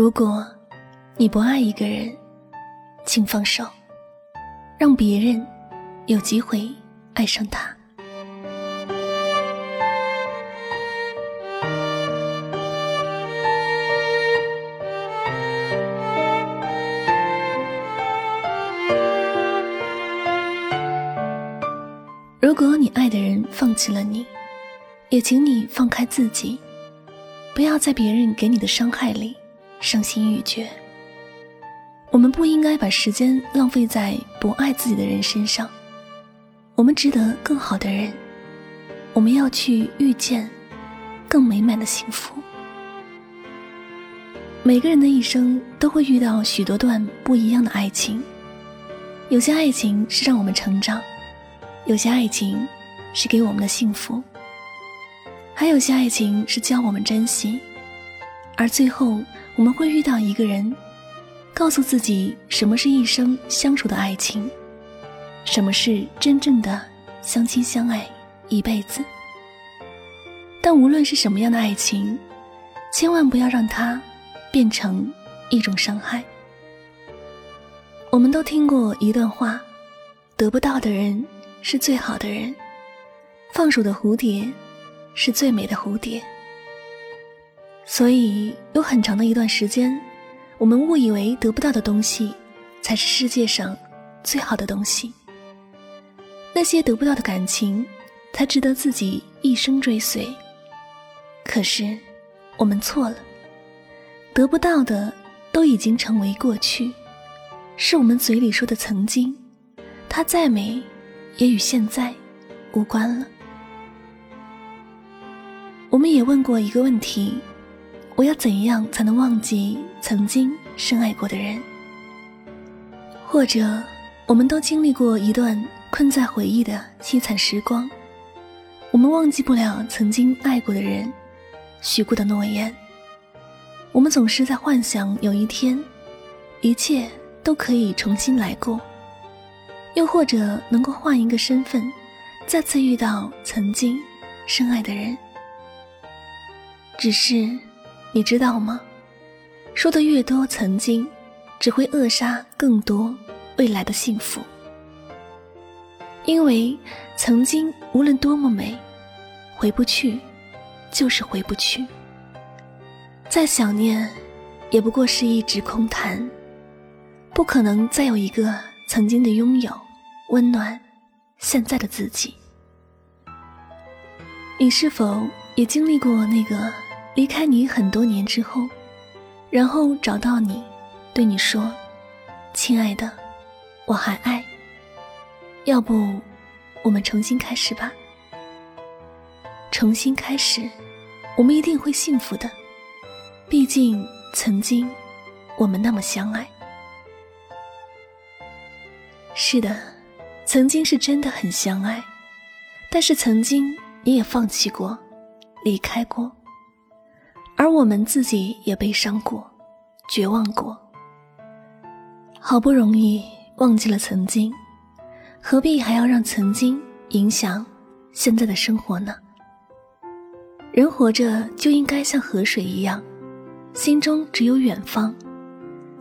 如果你不爱一个人，请放手，让别人有机会爱上他。如果你爱的人放弃了你，也请你放开自己，不要在别人给你的伤害里伤心欲绝。我们不应该把时间浪费在不爱自己的人身上，我们值得更好的人，我们要去遇见更美满的幸福。每个人的一生都会遇到许多段不一样的爱情，有些爱情是让我们成长，有些爱情是给我们的幸福，还有些爱情是教我们珍惜，而最后我们会遇到一个人。告诉自己什么是一生相处的爱情，什么是真正的相亲相爱一辈子。但无论是什么样的爱情，千万不要让它变成一种伤害。我们都听过一段话：得不到的人是最好的人，放手的蝴蝶是最美的蝴蝶。所以有很长的一段时间。我们误以为得不到的东西，才是世界上最好的东西。那些得不到的感情，才值得自己一生追随。可是，我们错了。得不到的都已经成为过去，是我们嘴里说的曾经。它再美，也与现在无关了。我们也问过一个问题。我要怎样才能忘记曾经深爱过的人？或者，我们都经历过一段困在回忆的凄惨时光，我们忘记不了曾经爱过的人，许过的诺言。我们总是在幻想有一天，一切都可以重新来过，又或者能够换一个身份，再次遇到曾经深爱的人。只是。你知道吗？说的越多，曾经只会扼杀更多未来的幸福。因为曾经无论多么美，回不去，就是回不去。再想念，也不过是一纸空谈，不可能再有一个曾经的拥有，温暖现在的自己。你是否也经历过那个？离开你很多年之后，然后找到你，对你说：“亲爱的，我还爱。要不，我们重新开始吧。重新开始，我们一定会幸福的。毕竟曾经，我们那么相爱。是的，曾经是真的很相爱，但是曾经你也放弃过，离开过。”而我们自己也悲伤过，绝望过。好不容易忘记了曾经，何必还要让曾经影响现在的生活呢？人活着就应该像河水一样，心中只有远方。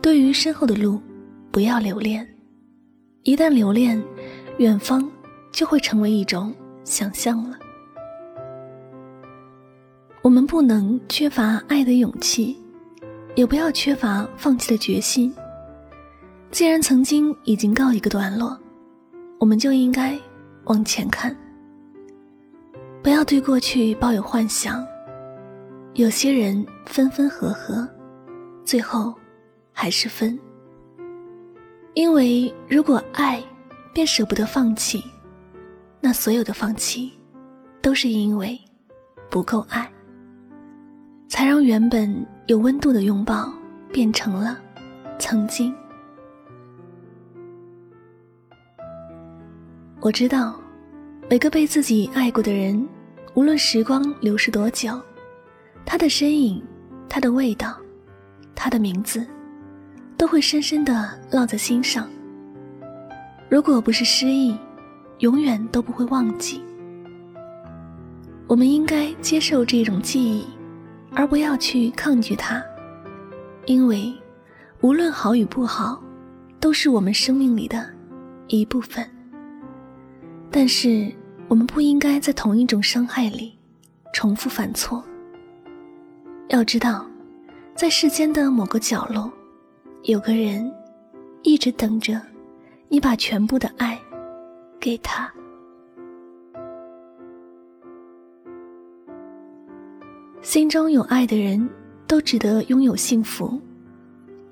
对于身后的路，不要留恋。一旦留恋，远方就会成为一种想象了。我们不能缺乏爱的勇气，也不要缺乏放弃的决心。既然曾经已经告一个段落，我们就应该往前看。不要对过去抱有幻想，有些人分分合合，最后还是分。因为如果爱，便舍不得放弃，那所有的放弃，都是因为不够爱，原本有温度的拥抱变成了曾经。我知道，每个被自己爱过的人，无论时光流逝多久，他的身影、他的味道、他的名字，都会深深的烙在心上。如果不是失忆，永远都不会忘记。我们应该接受这种记忆，而不要去抗拒它，因为无论好与不好，都是我们生命里的一部分。但是，我们不应该在同一种伤害里重复犯错。要知道，在世间的某个角落，有个人一直等着你把全部的爱给他。心中有爱的人，都值得拥有幸福。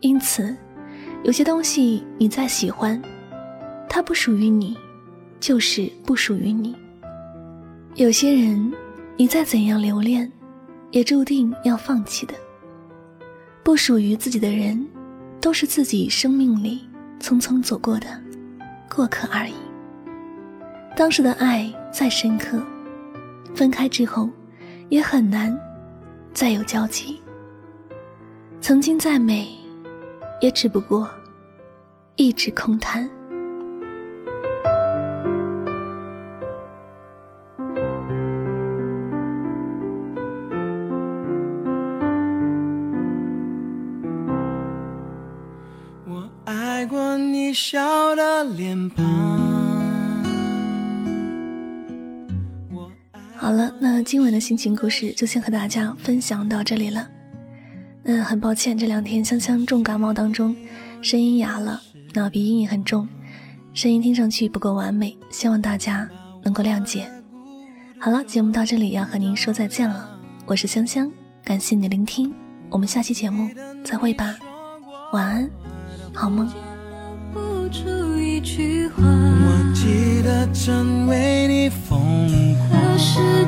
因此，有些东西你再喜欢，它不属于你。就是不属于你。有些人，你再怎样留恋，也注定要放弃的。不属于自己的人，都是自己生命里匆匆走过的过客而已。当时的爱再深刻，分开之后，也很难再有交集。曾经再美，也只不过一纸空谈。我爱过你笑的脸庞。了，那今晚的心情故事就先和大家分享到这里了。那很抱歉，这两天香香重感冒当中，声音哑了，那鼻音也很重，声音听上去不够完美，希望大家能够谅解。好了，节目到这里要和您说再见了，我是香香，感谢你的聆听，我们下期节目再会吧，晚安，好梦。出一句话，我记得曾为你疯狂。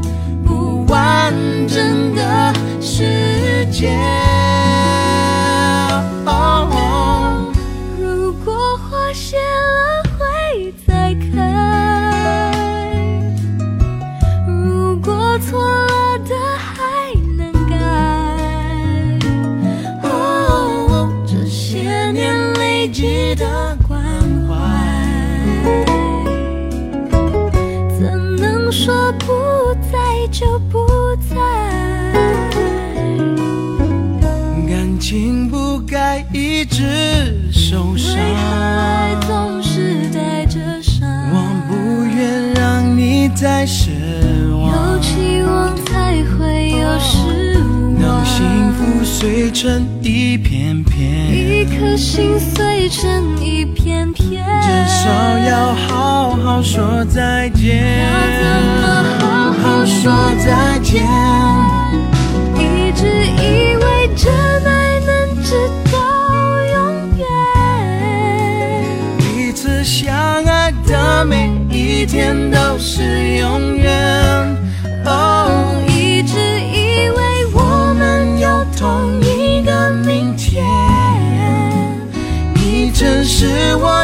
如果花谢了会再开，如果错了的还能改，这些年累积的。直受伤，为何爱总是带着伤？我不愿让你再失望，有期望才会有失望。当幸福碎成一片片，一颗心碎成一片片，至少要好好说再见。要怎么好好说再见？一直以为一天都是永远。哦，一直以为我们有同一个明天，你真是我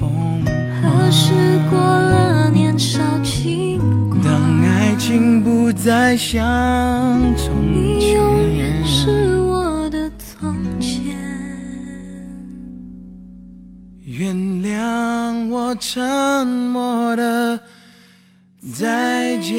风华。何时过了年少轻狂？当爱情不再像从前，你永远是我的从前。原谅我沉默的再见。